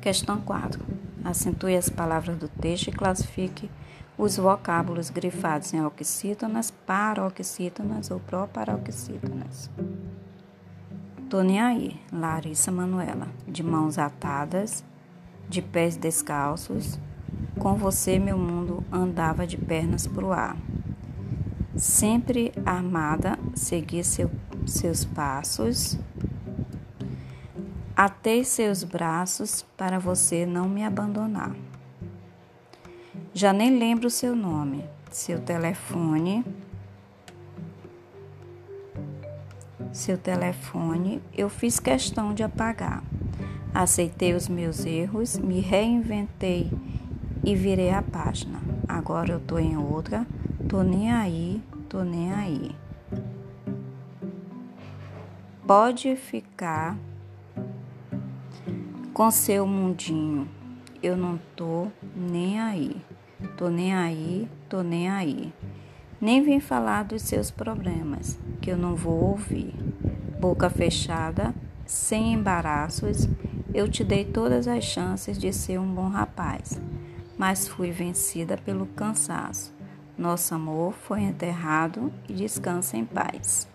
Questão 4. Acentue as palavras do texto e classifique os vocábulos grifados em oxítonas, paroxítonas ou proparoxítonas. Tô nem aí, Larissa Manuela. De mãos atadas, de pés descalços, com você meu mundo andava de pernas pro ar. Sempre armada, segui seu, seus passos, atei seus braços para você não me abandonar. Já nem lembro o seu nome, seu telefone seu telefone, eu fiz questão de apagar. Aceitei os meus erros, me reinventei e virei a página. Agora eu tô em outra, tô nem aí, tô nem aí. Pode ficar com seu mundinho. Eu não tô nem aí. Tô nem aí, tô nem aí. Nem vim falar dos seus problemas, que eu não vou ouvir. Boca fechada, sem embaraços, eu te dei todas as chances de ser um bom rapaz, mas fui vencida pelo cansaço. Nosso amor foi enterrado e descansa em paz.